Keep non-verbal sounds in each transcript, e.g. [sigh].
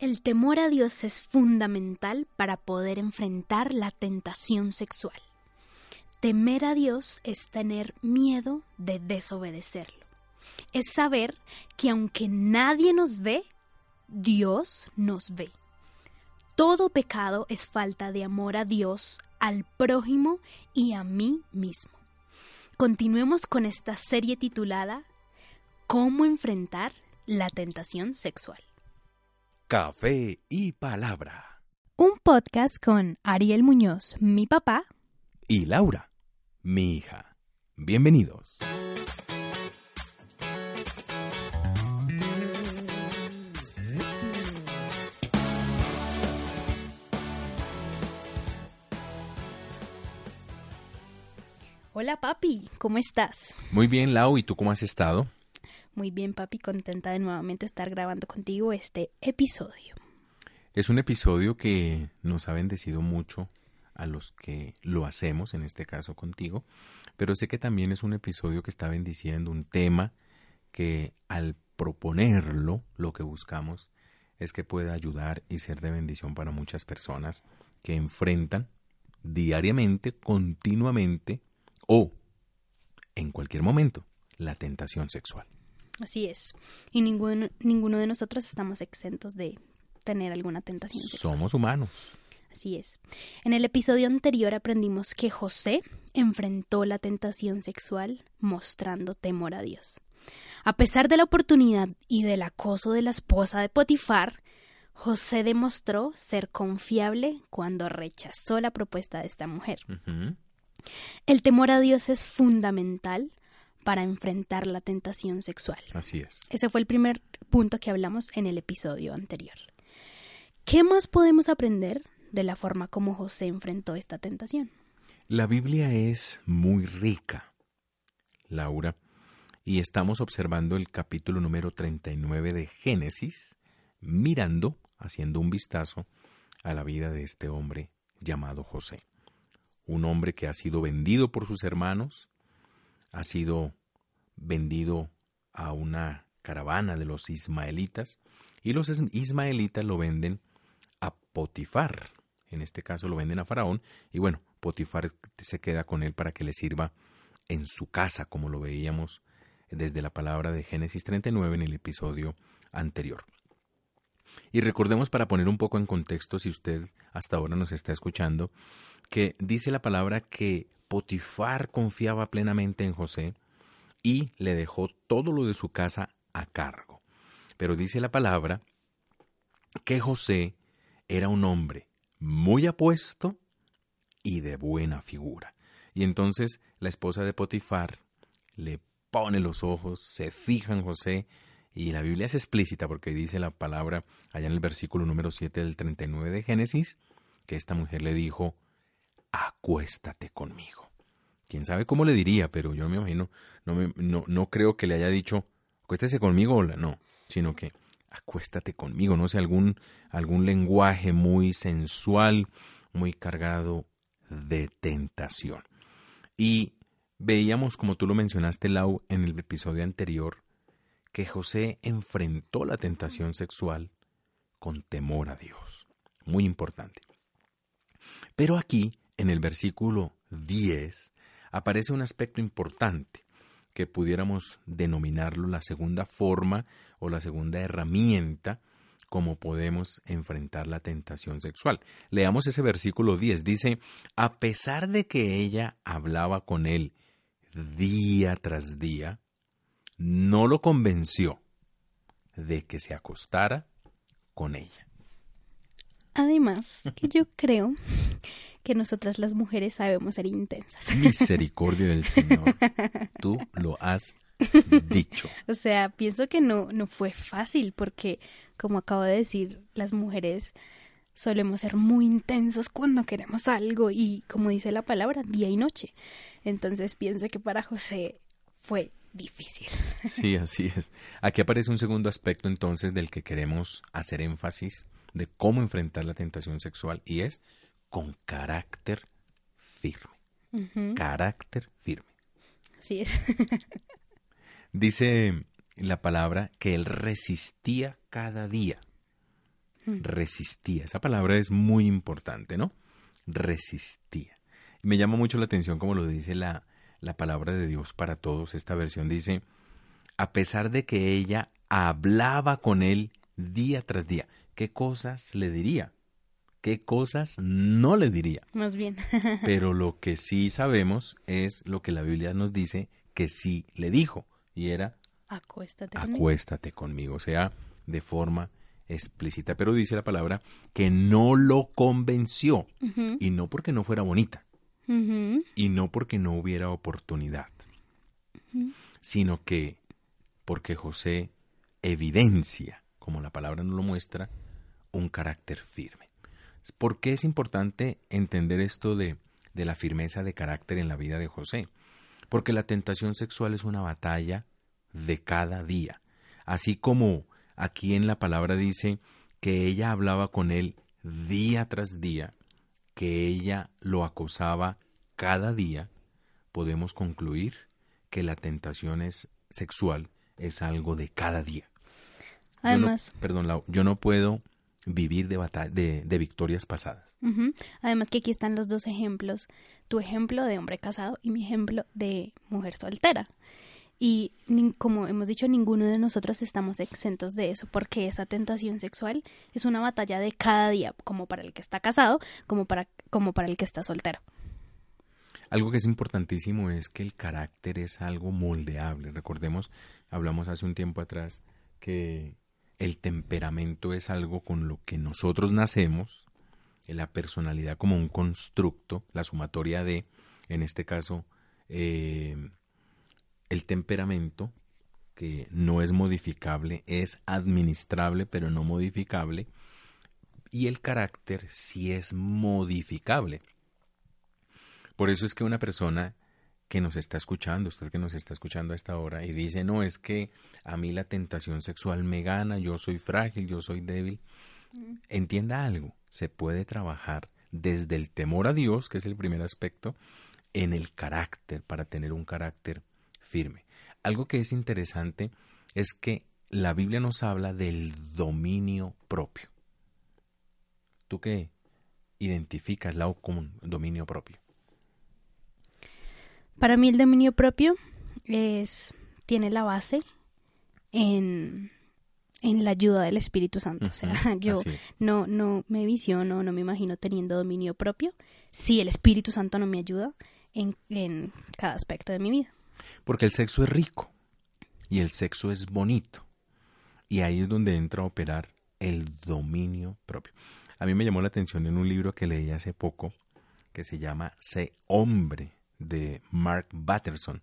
El temor a Dios es fundamental para poder enfrentar la tentación sexual. Temer a Dios es tener miedo de desobedecerlo. Es saber que aunque nadie nos ve, Dios nos ve. Todo pecado es falta de amor a Dios, al prójimo y a mí mismo. Continuemos con esta serie titulada ¿Cómo enfrentar la tentación sexual? Café y palabra. Un podcast con Ariel Muñoz, mi papá, Y Laura, mi hija. Bienvenidos. Hola papi, ¿cómo estás? Muy bien, Lau, ¿y tú cómo has estado? Muy bien papi, contenta de nuevamente estar grabando contigo este episodio. Es un episodio que nos ha bendecido mucho a los que lo hacemos, en este caso contigo, pero sé que también es un episodio que está bendiciendo un tema que al proponerlo lo que buscamos es que pueda ayudar y ser de bendición para muchas personas que enfrentan diariamente, continuamente o en cualquier momento la tentación sexual. Así es. Y ninguno, ninguno de nosotros estamos exentos de tener alguna tentación sexual. Somos humanos. Así es. En el episodio anterior aprendimos que José enfrentó la tentación sexual mostrando temor a Dios. A pesar de la oportunidad y del acoso de la esposa de Potifar, José demostró ser confiable cuando rechazó la propuesta de esta mujer. El temor a Dios es fundamental para enfrentar la tentación sexual. Así es. Ese fue el primer punto que hablamos en el episodio anterior. ¿Qué más podemos aprender de la forma como José enfrentó esta tentación? La Biblia es muy rica, Laura, y estamos observando el capítulo número 39 de Génesis, mirando, haciendo un vistazo a la vida de este hombre llamado José. Un hombre que ha sido vendido por sus hermanos, ha sido vendido a una caravana de los ismaelitas, y los is- ismaelitas lo venden a Potifar. En este caso lo venden a Faraón, y bueno, Potifar se queda con él para que le sirva en su casa, como lo veíamos desde la palabra de Génesis 39 en el episodio anterior. Y recordemos para poner un poco en contexto, si usted hasta ahora nos está escuchando, que dice la palabra que Potifar confiaba plenamente en José y le dejó todo lo de su casa a cargo. Pero dice la palabra que José era un hombre muy apuesto y de buena figura. Y entonces la esposa de Potifar le pone los ojos, se fija en José, y la Biblia es explícita porque dice la palabra allá en el versículo número 7 del 39 de Génesis, que esta mujer le dijo, acuéstate conmigo. Quién sabe cómo le diría, pero yo me imagino, no, me- no, no creo que le haya dicho, acuéstese conmigo, hola, no, sino que acuéstate conmigo, no sé, algún, algún lenguaje muy sensual, muy cargado de tentación. Y veíamos, como tú lo mencionaste, Lau, en el episodio anterior, que José enfrentó la tentación sexual con temor a Dios. Muy importante. Pero aquí, en el versículo 10, aparece un aspecto importante que pudiéramos denominarlo la segunda forma o la segunda herramienta como podemos enfrentar la tentación sexual. Leamos ese versículo 10. Dice, a pesar de que ella hablaba con él día tras día, no lo convenció de que se acostara con ella. Además, que yo creo que nosotras las mujeres sabemos ser intensas. [laughs] Misericordia del Señor. Tú lo has dicho. [laughs] O sea, pienso que no, no fue fácil porque, como acabo de decir, las mujeres solemos ser muy intensas cuando queremos algo y, como dice la palabra, día y noche. Entonces pienso que para José fue difícil. [laughs] Sí, así es. Aquí aparece un segundo aspecto entonces del que queremos hacer énfasis de cómo enfrentar la tentación sexual y es con carácter firme. Carácter firme. Así es. [laughs] Dice la palabra que él resistía cada día. mm. resistía. Esa palabra es muy importante, ¿no? Resistía. Me llama mucho la atención como lo dice la, la palabra de Dios para todos. Esta versión dice, a pesar de que ella hablaba con él día tras día, ¿qué cosas le diría? ¿Qué cosas no le diría? Más bien. [laughs] Pero lo que sí sabemos es lo que la Biblia nos dice que sí le dijo, y era, acuéstate conmigo. Acuéstate conmigo, o sea, de forma explícita. Pero dice la palabra que no lo convenció, y no porque no fuera bonita, y no porque no hubiera oportunidad, sino que porque José evidencia, como la palabra nos lo muestra, un carácter firme. ¿Por qué es importante entender esto de, de la firmeza de carácter en la vida de José? Porque la tentación sexual es una batalla de cada día. Así como aquí en la palabra dice que ella hablaba con él día tras día, que ella lo acosaba cada día, podemos concluir que la tentación es sexual es algo de cada día. Además, perdón, yo no puedo vivir de, de, victorias pasadas. Además que aquí están los dos ejemplos, tu ejemplo de hombre casado y mi ejemplo de mujer soltera. Y como hemos dicho, ninguno de nosotros estamos exentos de eso, porque esa tentación sexual es una batalla de cada día, como para el que está casado, como para, como para el que está soltero. Algo que es importantísimo es que el carácter es algo moldeable. Recordemos, hablamos hace un tiempo atrás que el temperamento es algo con lo que nosotros nacemos, la personalidad como un constructo, la sumatoria de, en este caso, eh, el temperamento, que no es modificable, es administrable pero no modificable, y el carácter sí es modificable. Por eso es que una persona que nos está escuchando, usted que nos está escuchando a esta hora y dice, no, es que a mí la tentación sexual me gana, yo soy frágil, yo soy débil, mm. entienda algo, se puede trabajar desde el temor a Dios, que es el primer aspecto, en el carácter, para tener un carácter firme. Algo que es interesante es que la Biblia nos habla del dominio propio. ¿Tú qué identificas la como dominio propio? Para mí el dominio propio es tiene la base en, en la ayuda del Espíritu Santo. o sea, [laughs] yo no, no me visiono, no me imagino teniendo dominio propio si el Espíritu Santo no me ayuda en, en cada aspecto de mi vida. Porque el sexo es rico y el sexo es bonito. Y ahí es donde entra a operar el dominio propio. A mí me llamó la atención en un libro que leí hace poco que se llama Sé hombre de Mark Batterson.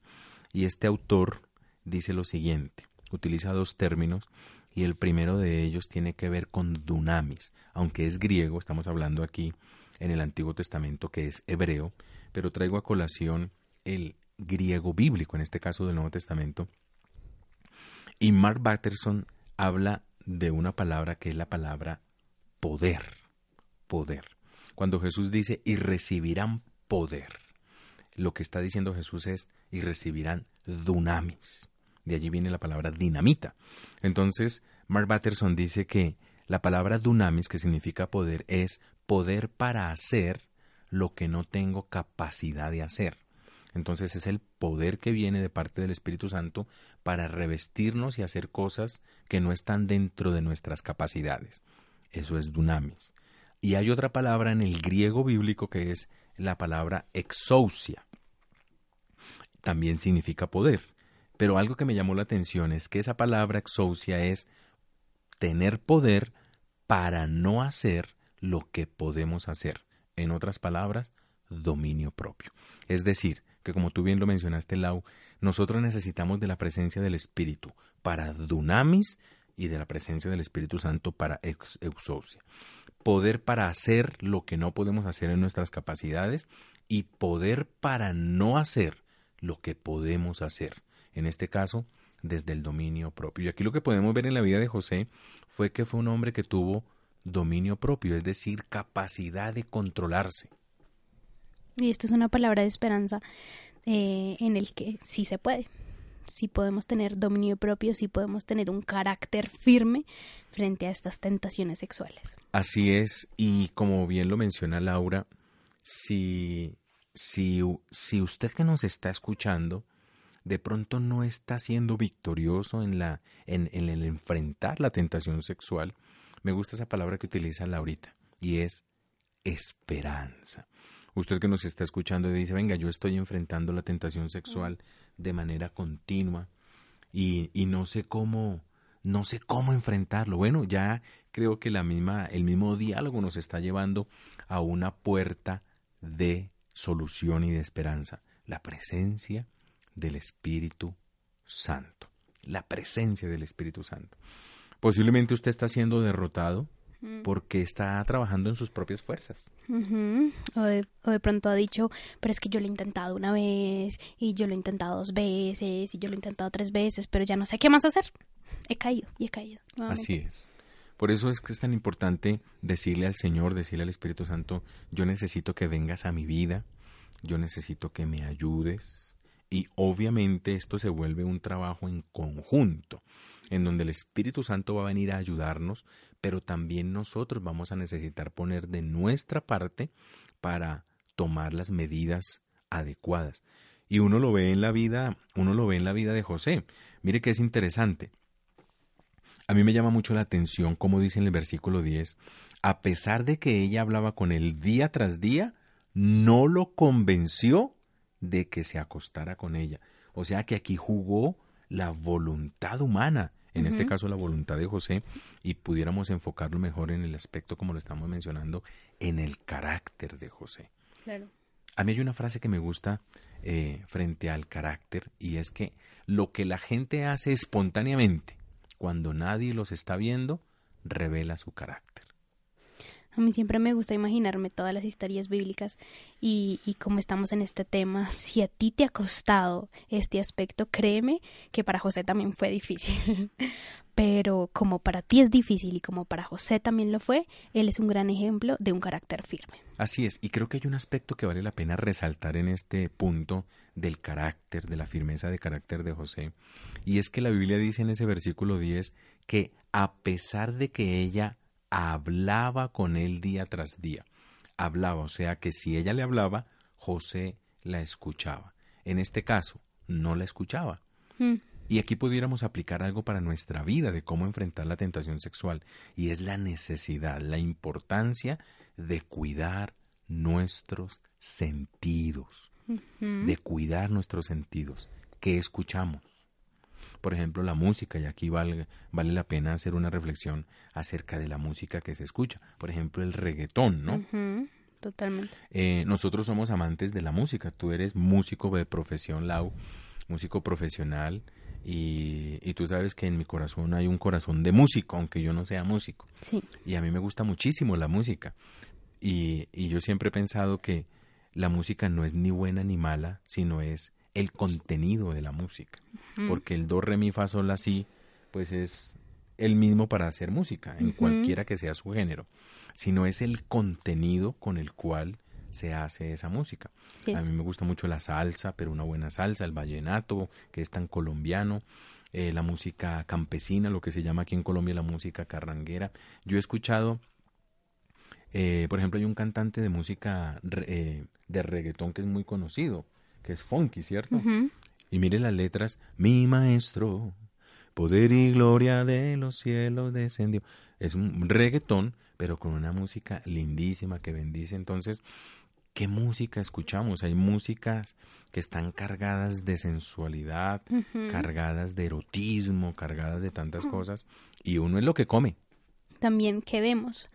Y este autor dice lo siguiente, utiliza dos términos y el primero de ellos tiene que ver con dunamis, aunque es griego, estamos hablando aquí en el Antiguo Testamento que es hebreo, pero traigo a colación el griego bíblico, en este caso del Nuevo Testamento. Y Mark Batterson habla de una palabra que es la palabra poder, poder. Cuando Jesús dice, y recibirán poder lo que está diciendo Jesús es, y recibirán dunamis. De allí viene la palabra dinamita. Entonces, Mark Batterson dice que la palabra dunamis, que significa poder, es poder para hacer lo que no tengo capacidad de hacer. Entonces es el poder que viene de parte del Espíritu Santo para revestirnos y hacer cosas que no están dentro de nuestras capacidades. Eso es dunamis. Y hay otra palabra en el griego bíblico que es la palabra exousia. También significa poder. Pero algo que me llamó la atención es que esa palabra exousia es tener poder para no hacer lo que podemos hacer. En otras palabras, dominio propio. Es decir, que como tú bien lo mencionaste, Lau, nosotros necesitamos de la presencia del Espíritu para dunamis y de la presencia del Espíritu Santo para exousia poder para hacer lo que no podemos hacer en nuestras capacidades y poder para no hacer lo que podemos hacer. En este caso, desde el dominio propio. Y aquí lo que podemos ver en la vida de José fue que fue un hombre que tuvo dominio propio, es decir, capacidad de controlarse. Y esto es una palabra de esperanza eh, en el que sí se puede. Si podemos tener dominio propio, si podemos tener un carácter firme frente a estas tentaciones sexuales. Así es, y como bien lo menciona Laura, si, si, si usted que nos está escuchando de pronto no está siendo victorioso en, la, en, en el enfrentar la tentación sexual, me gusta esa palabra que utiliza Laurita, y es esperanza. Usted que nos está escuchando y dice, venga, yo estoy enfrentando la tentación sexual de manera continua y, y no sé cómo, no sé cómo enfrentarlo. Bueno, ya creo que la misma, el mismo diálogo nos está llevando a una puerta de solución y de esperanza. La presencia del Espíritu Santo. La presencia del Espíritu Santo. Posiblemente usted está siendo derrotado porque está trabajando en sus propias fuerzas. o, de, o, de, pronto ha dicho, pero es que yo lo he intentado una vez y yo lo he intentado dos veces y yo lo he intentado tres veces, pero ya no sé qué más hacer. He caído y he caído. Así es. Por eso es que es tan importante decirle al Señor, decirle al Espíritu Santo, yo necesito que vengas a mi vida, yo necesito que me ayudes. Y obviamente esto se vuelve un trabajo en conjunto en donde el Espíritu Santo va a venir a ayudarnos, pero también nosotros vamos a necesitar poner de nuestra parte para tomar las medidas adecuadas. Y uno lo ve en la vida, uno lo ve en la vida de José. Mire que es interesante. A mí me llama mucho la atención, como dice en el versículo 10, a pesar de que ella hablaba con él día tras día, no lo convenció de que se acostara con ella. O sea que aquí jugó la voluntad humana en este caso la voluntad de José, y pudiéramos enfocarlo mejor en el aspecto, como lo estamos mencionando, en el carácter de José. A mí hay una frase que me gusta eh, frente al carácter, y es que lo que la gente hace espontáneamente, cuando nadie los está viendo, revela su carácter. A mí siempre me gusta imaginarme todas las historias bíblicas y, y como estamos en este tema, si a ti te ha costado este aspecto, créeme que para José también fue difícil. [laughs] Pero como para ti es difícil y como para José también lo fue, él es un gran ejemplo de un carácter firme. Así es, y creo que hay un aspecto que vale la pena resaltar en este punto del carácter, de la firmeza de carácter de José, y es que la Biblia dice en ese versículo 10 que a pesar de que ella hablaba con él día tras día. Hablaba, o sea que si ella le hablaba, José la escuchaba. En este caso, no la escuchaba. Mm. Y aquí pudiéramos aplicar algo para nuestra vida de cómo enfrentar la tentación sexual, y es la necesidad, la importancia de cuidar nuestros sentidos, de cuidar nuestros sentidos. ¿Qué escuchamos? Por ejemplo, la música, y aquí vale, vale la pena hacer una reflexión acerca de la música que se escucha. Por ejemplo, el reggaetón, ¿no? Totalmente. Eh, nosotros somos amantes de la música. Tú eres músico de profesión, Lau, músico profesional. Y, y, tú sabes que en mi corazón hay un corazón de músico, aunque yo no sea músico. Sí. Y a mí me gusta muchísimo la música. Y, y yo siempre he pensado que la música no es ni buena ni mala, sino es el contenido de la música, porque el do, re, mi, fa, sol, la, si, pues es el mismo para hacer música, en cualquiera que sea su género, sino es el contenido con el cual se hace esa música. A mí me gusta mucho la salsa, pero una buena salsa, el vallenato, que es tan colombiano, eh, la música campesina, lo que se llama aquí en Colombia la música carranguera. Yo he escuchado, eh, por ejemplo, hay un cantante de música eh, de reggaetón que es muy conocido, que es funky, ¿cierto? Y mire las letras, mi maestro, poder y gloria de los cielos descendió. Es un reggaetón, pero con una música lindísima que bendice. Entonces, ¿qué música escuchamos? Hay músicas que están cargadas de sensualidad, cargadas de erotismo, cargadas de tantas cosas, y uno es lo que come. También, ¿qué vemos?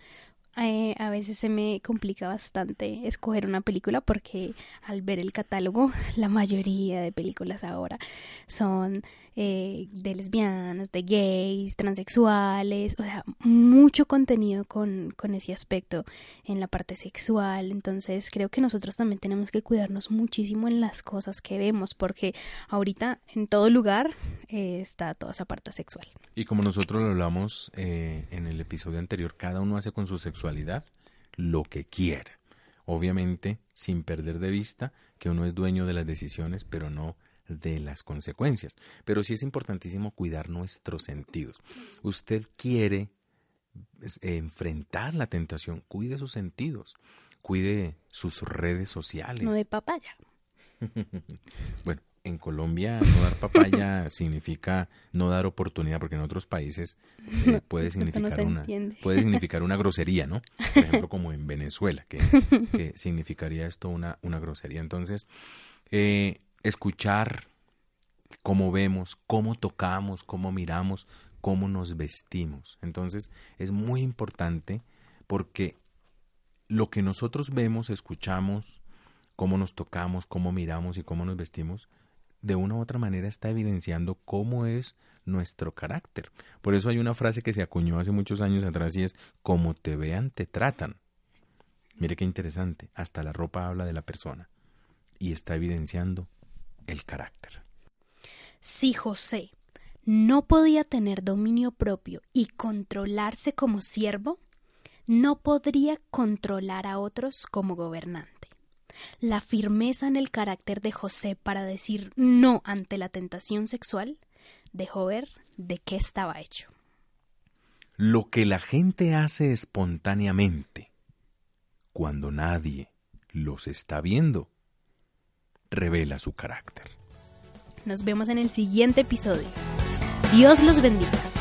Eh, a veces se me complica bastante escoger una película porque al ver el catálogo [laughs] la mayoría de películas ahora son eh, de lesbianas, de gays, transexuales, o sea, mucho contenido con, con ese aspecto en la parte sexual. Entonces creo que nosotros también tenemos que cuidarnos muchísimo en las cosas que vemos porque ahorita en todo lugar eh, está toda esa parte sexual. Y como nosotros lo hablamos en el episodio anterior, cada uno hace con su sexualidad lo que quiera. Obviamente, sin perder de vista que uno es dueño de las decisiones, pero no de las consecuencias. Pero sí es importantísimo cuidar nuestros sentidos. Usted quiere enfrentar la tentación, cuide sus sentidos, cuide sus redes sociales. No de papaya. [laughs] bueno, en Colombia no dar papaya [laughs] significa no dar oportunidad, porque en otros países eh, [laughs] puede, significar una, puede significar una grosería, ¿no? Por ejemplo, como en Venezuela, que, [laughs] significaría esto una, una grosería. Entonces, eh, escuchar cómo vemos, cómo tocamos, cómo miramos, cómo nos vestimos. Entonces, es muy importante porque lo que nosotros vemos, escuchamos, cómo nos tocamos, cómo miramos y cómo nos vestimos, de una u otra manera está evidenciando cómo es nuestro carácter. Por eso hay una frase que se acuñó hace muchos años atrás y es, como te vean, te tratan. Mire qué interesante, hasta la ropa habla de la persona y está evidenciando el carácter. Si José no podía tener dominio propio y controlarse como siervo, no podría controlar a otros como gobernante. La firmeza en el carácter de José para decir no ante la tentación sexual dejó ver de qué estaba hecho. Lo que la gente hace espontáneamente, cuando nadie los está viendo, revela su carácter. Nos vemos en el siguiente episodio. Dios los bendiga.